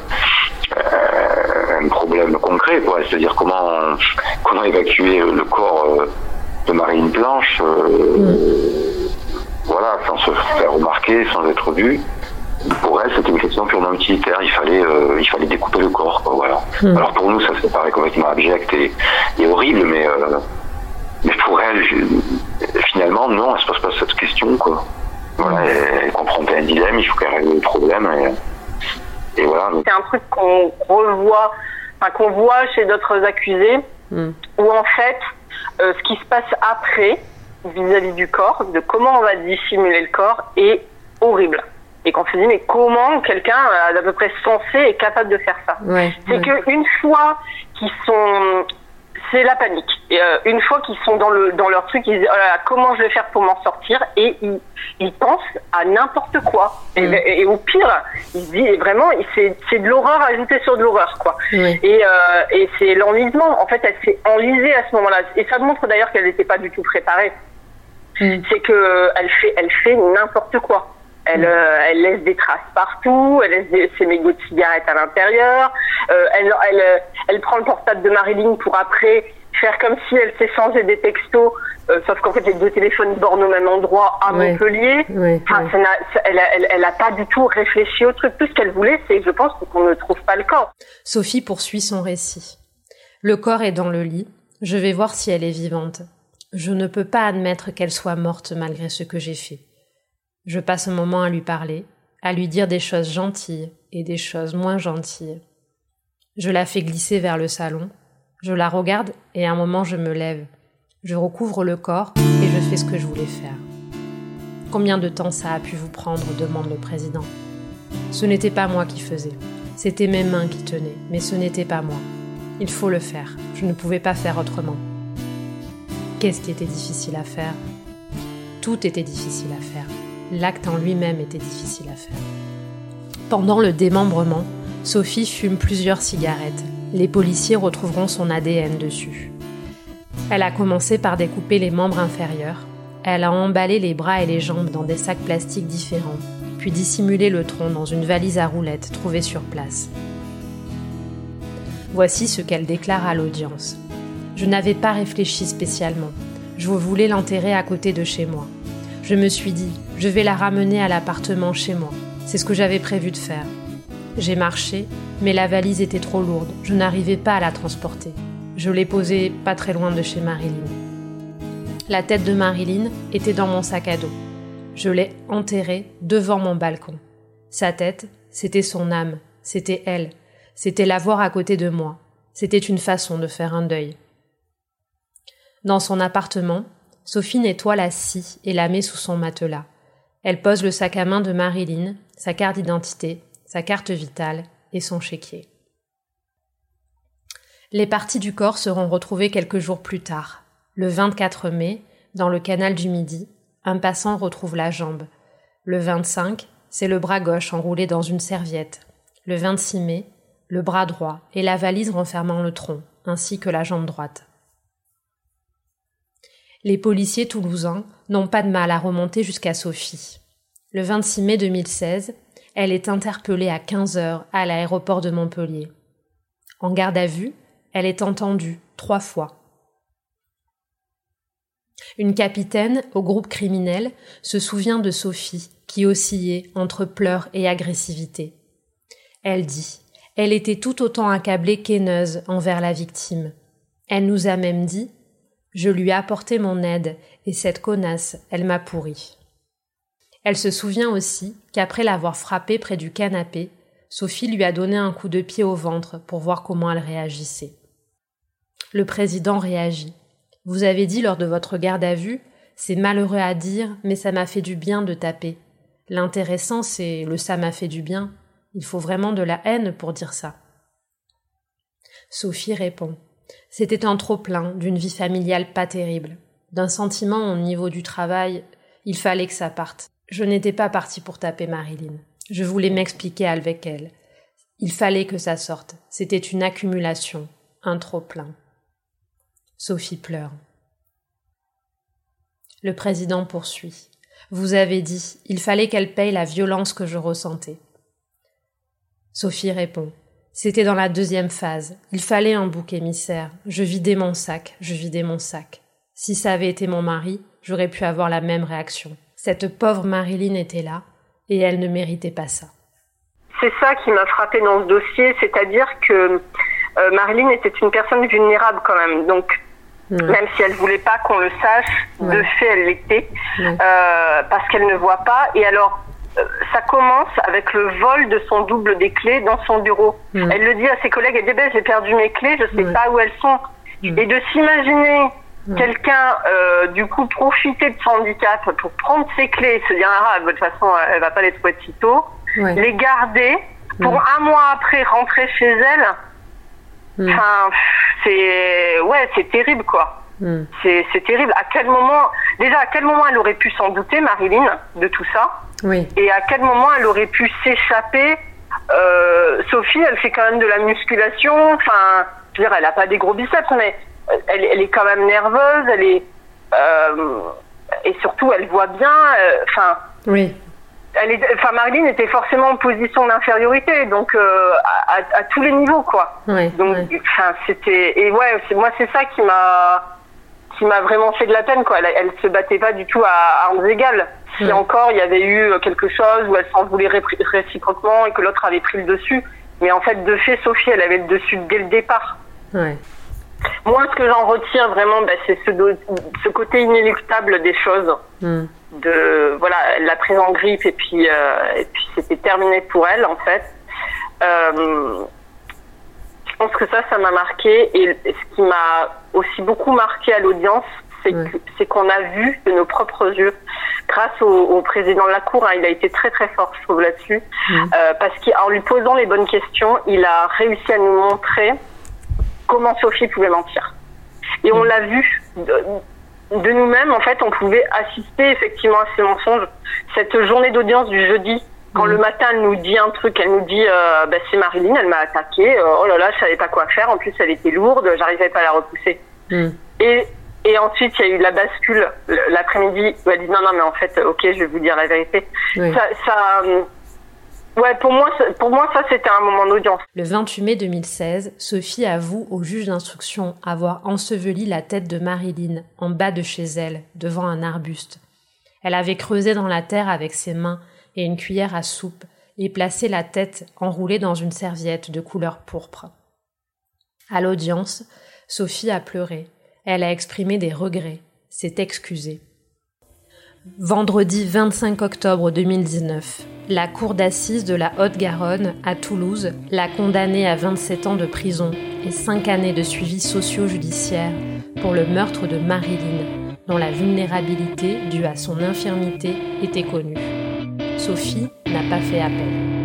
un problème concret, quoi. C'est-à-dire comment comment évacuer le corps de Marine Blanche, voilà, sans se faire remarquer, sans être vu pour elle, c'était une question purement utilitaire. Il fallait, euh, il fallait découper le corps. Quoi, voilà. Hmm. Alors pour nous, ça, ça paraît complètement abject et, et horrible, mais, euh, mais pour elle, finalement, non, elle se pose pas cette question. Quoi. Voilà, elle, elle y a un dilemme, il faut qu'elle règle le problème. Et, et voilà. donc- C'est un truc qu'on revoit, enfin, qu'on voit chez d'autres accusés, où en fait, euh, ce qui se passe après, vis-à-vis du corps, de comment on va dissimuler le corps, est horrible. Et qu'on se dit, mais comment quelqu'un d'à peu près sensé est capable de faire ça? Ouais, C'est ouais. que une fois qu'ils sont, c'est la panique. Et, euh, une fois qu'ils sont dans le dans leur truc, ils disent oh là là, comment je vais faire pour m'en sortir? Et ils, ils pensent à n'importe quoi. Et, et au pire, ils se disent vraiment, c'est c'est de l'horreur ajoutée sur de l'horreur quoi. Et, euh, et c'est l'enlisement. En fait, elle s'est enlisée à ce moment-là. Et ça montre d'ailleurs qu'elle n'était pas du tout préparée. Mm. C'est que elle fait, elle fait n'importe quoi. Elle, euh, elle laisse des traces partout, elle laisse des, ses mégots de cigarettes à l'intérieur, euh, elle, elle, euh, elle prend le portable de Marilyn pour après faire comme si elle s'échangeait des textos, euh, sauf qu'en fait les deux téléphones bornent au même endroit à Ouais. Montpellier. Ouais, Enfin, ouais. ça n'a- ça- elle, a, elle, elle a pas du tout réfléchi au truc. Tout ce qu'elle voulait, c'est, je pense, qu'on ne trouve pas le corps. Sophie poursuit son récit. Le corps est dans le lit. Je vais voir si elle est vivante. Je ne peux pas admettre qu'elle soit morte malgré ce que j'ai fait. Je passe un moment à lui parler, à lui dire des choses gentilles et des choses moins gentilles. Je la fais glisser vers le salon. Je la regarde et à un moment je me lève. Je recouvre le corps et je fais ce que je voulais faire. Combien de temps ça a pu vous prendre demande le président. Ce n'était pas moi qui faisais. C'était mes mains qui tenaient, mais ce n'était pas moi. Il faut le faire. Je ne pouvais pas faire autrement. Qu'est-ce qui était difficile à faire? Tout était difficile à faire. L'acte en lui-même était difficile à faire. Pendant le démembrement, Sophie fume plusieurs cigarettes. Les policiers retrouveront son ADN dessus. Elle a commencé par découper les membres inférieurs. Elle a emballé les bras et les jambes dans des sacs plastiques différents, puis dissimulé le tronc dans une valise à roulettes trouvée sur place. Voici ce qu'elle déclare à l'audience. Je n'avais pas réfléchi spécialement. Je voulais l'enterrer à côté de chez moi. Je me suis dit, je vais la ramener à l'appartement chez moi. C'est ce que j'avais prévu de faire. J'ai marché, mais la valise était trop lourde. Je n'arrivais pas à la transporter. Je l'ai posée pas très loin de chez Marilyn. La tête de Marilyn était dans mon sac à dos. Je l'ai enterrée devant mon balcon. Sa tête, c'était son âme, c'était elle, c'était la voir à côté de moi. C'était une façon de faire un deuil. Dans son appartement, Sophie nettoie la scie et la met sous son matelas. Elle pose le sac à main de Marilyn, sa carte d'identité, sa carte vitale et son chéquier. Les parties du corps seront retrouvées quelques jours plus tard. Le 24 mai, dans le canal du Midi, un passant retrouve la jambe. Le 25, c'est le bras gauche enroulé dans une serviette. Le 26 mai, le bras droit et la valise renfermant le tronc, ainsi que la jambe droite. Les policiers toulousains n'ont pas de mal à remonter jusqu'à Sophie. Le 26 mai 2016, elle est interpellée à 15 heures à l'aéroport de Montpellier. En garde à vue, elle est entendue trois fois. Une capitaine au groupe criminel se souvient de Sophie, qui oscillait entre pleurs et agressivité. Elle dit Elle était tout autant accablée qu'haineuse envers la victime. Elle nous a même dit Je lui ai apporté mon aide, et cette connasse, elle m'a pourri. Elle se souvient aussi qu'après l'avoir frappée près du canapé, Sophie lui a donné un coup de pied au ventre pour voir comment elle réagissait. Le président réagit. Vous avez dit lors de votre garde à vue, c'est malheureux à dire, mais ça m'a fait du bien de taper. L'intéressant, c'est le ça m'a fait du bien. Il faut vraiment de la haine pour dire ça. Sophie répond. C'était un trop-plein d'une vie familiale pas terrible, d'un sentiment au niveau du travail, il fallait que ça parte. Je n'étais pas partie pour taper Marilyn. Je voulais m'expliquer avec elle. Il fallait que ça sorte. C'était une accumulation, un trop-plein. Sophie pleure. Le président poursuit. Vous avez dit, il fallait qu'elle paye la violence que je ressentais. Sophie répond. C'était dans la deuxième phase. Il fallait un bouc émissaire. Je vidais mon sac, je vidais mon sac. Si ça avait été mon mari, j'aurais pu avoir la même réaction. Cette pauvre Marilyn était là, et elle ne méritait pas ça. C'est ça qui m'a frappé dans ce dossier, c'est-à-dire que euh, Marilyn était une personne vulnérable quand même. Donc, même si elle voulait pas qu'on le sache, de fait, elle l'était, euh, parce qu'elle ne voit pas. Et alors, ça commence avec le vol de son double des clés dans son bureau. Elle le dit à ses collègues, elle dit, ben, j'ai perdu mes clés, je sais pas où elles sont. Et de s'imaginer quelqu'un, euh, du coup, profiter de son handicap pour prendre ses clés et se dire, ah, de toute façon, elle va pas les trouver de sitôt, les garder, pour un mois après rentrer chez elle, Enfin, c'est ouais, c'est terrible quoi. Hmm. C'est terrible. À quel moment, déjà, à quel moment elle aurait pu s'en douter, Marilyn, de tout ça? Oui. Et à quel moment elle aurait pu s'échapper? Euh, Sophie, elle fait quand même de la musculation. Enfin, je veux dire, elle a pas des gros biceps, mais elle, elle est quand même nerveuse. Elle est euh, et surtout, elle voit bien. euh, Enfin, Oui. elle est, enfin, Marilyn était forcément en position d'infériorité, donc à, tous les niveaux, quoi. Oui. Donc, enfin, c'était et ouais, moi c'est ça qui m'a qui m'a vraiment fait de la peine, quoi. Elle, elle se battait pas du tout à, armes égales. Si encore il y avait eu quelque chose où elle s'en voulait réciproquement et que l'autre avait pris le dessus, mais en fait de fait Sophie elle avait le dessus dès le départ. Ouais. Moi ce que j'en retire vraiment, bah, c'est ce, côté inéluctable des choses Hmm. de voilà elle l'a prise en grippe et puis euh, et puis c'était terminé pour elle en fait Euh, je pense que ça ça m'a marqué et ce qui m'a aussi beaucoup marqué à l'audience c'est qu'on a vu de nos propres yeux grâce au, au président de la cour hein, il a été très très fort je trouve là-dessus Euh, parce qu'en lui posant les bonnes questions il a réussi à nous montrer comment Sophie pouvait mentir. Et on l'a vu de, de nous-mêmes, en fait, on pouvait assister effectivement à ces mensonges. Cette journée d'audience du jeudi, quand le matin elle nous dit un truc, elle nous dit euh, bah, c'est Marilyn, elle m'a attaqué, euh, oh là là, je savais pas quoi faire, en plus elle était lourde, j'arrivais pas à la repousser. Hmm. Et, et ensuite, il y a eu la bascule l'après-midi où elle dit non, non, mais en fait, ok, je vais vous dire la vérité. Oui. Ça, ça, ouais, pour moi, pour moi, ça c'était un moment d'audience. Le 28 mai 2016, Sophie avoue au juge d'instruction avoir enseveli la tête de Marilyn en bas de chez elle, devant un arbuste. Elle avait creusé dans la terre avec ses mains et une cuillère à soupe et placé la tête enroulée dans une serviette de couleur pourpre. À l'audience, Sophie a pleuré. Elle a exprimé des regrets, s'est excusée. Vendredi 25 octobre 2019, la cour d'assises de la Haute-Garonne à Toulouse l'a condamnée à 27 ans de prison et 5 années de suivi socio-judiciaire pour le meurtre de Marilyn, dont la vulnérabilité due à son infirmité était connue. Sophie n'a pas fait appel.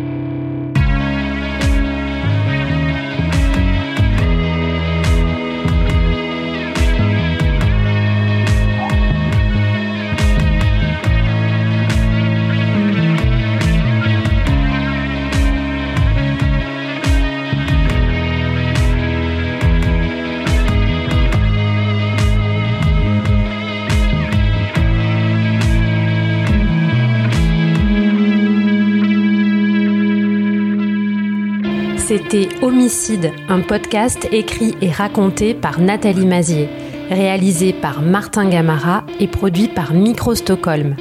C'était Homicide, un podcast écrit et raconté par Nathalie Mazier, réalisé par Martin Gamara et produit par Micro Stockholm.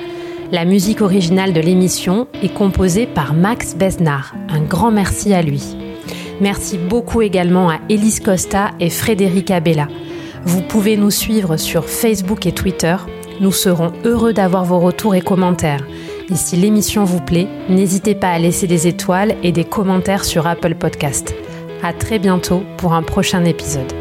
La musique originale de l'émission est composée par Max Besnard. Un grand merci à lui. Merci beaucoup également à Elise Costa et Frédéric Abella. Vous pouvez nous suivre sur Facebook et Twitter. Nous serons heureux d'avoir vos retours et commentaires. Et si l'émission vous plaît, n'hésitez pas à laisser des étoiles et des commentaires sur Apple Podcast. À très bientôt pour un prochain épisode.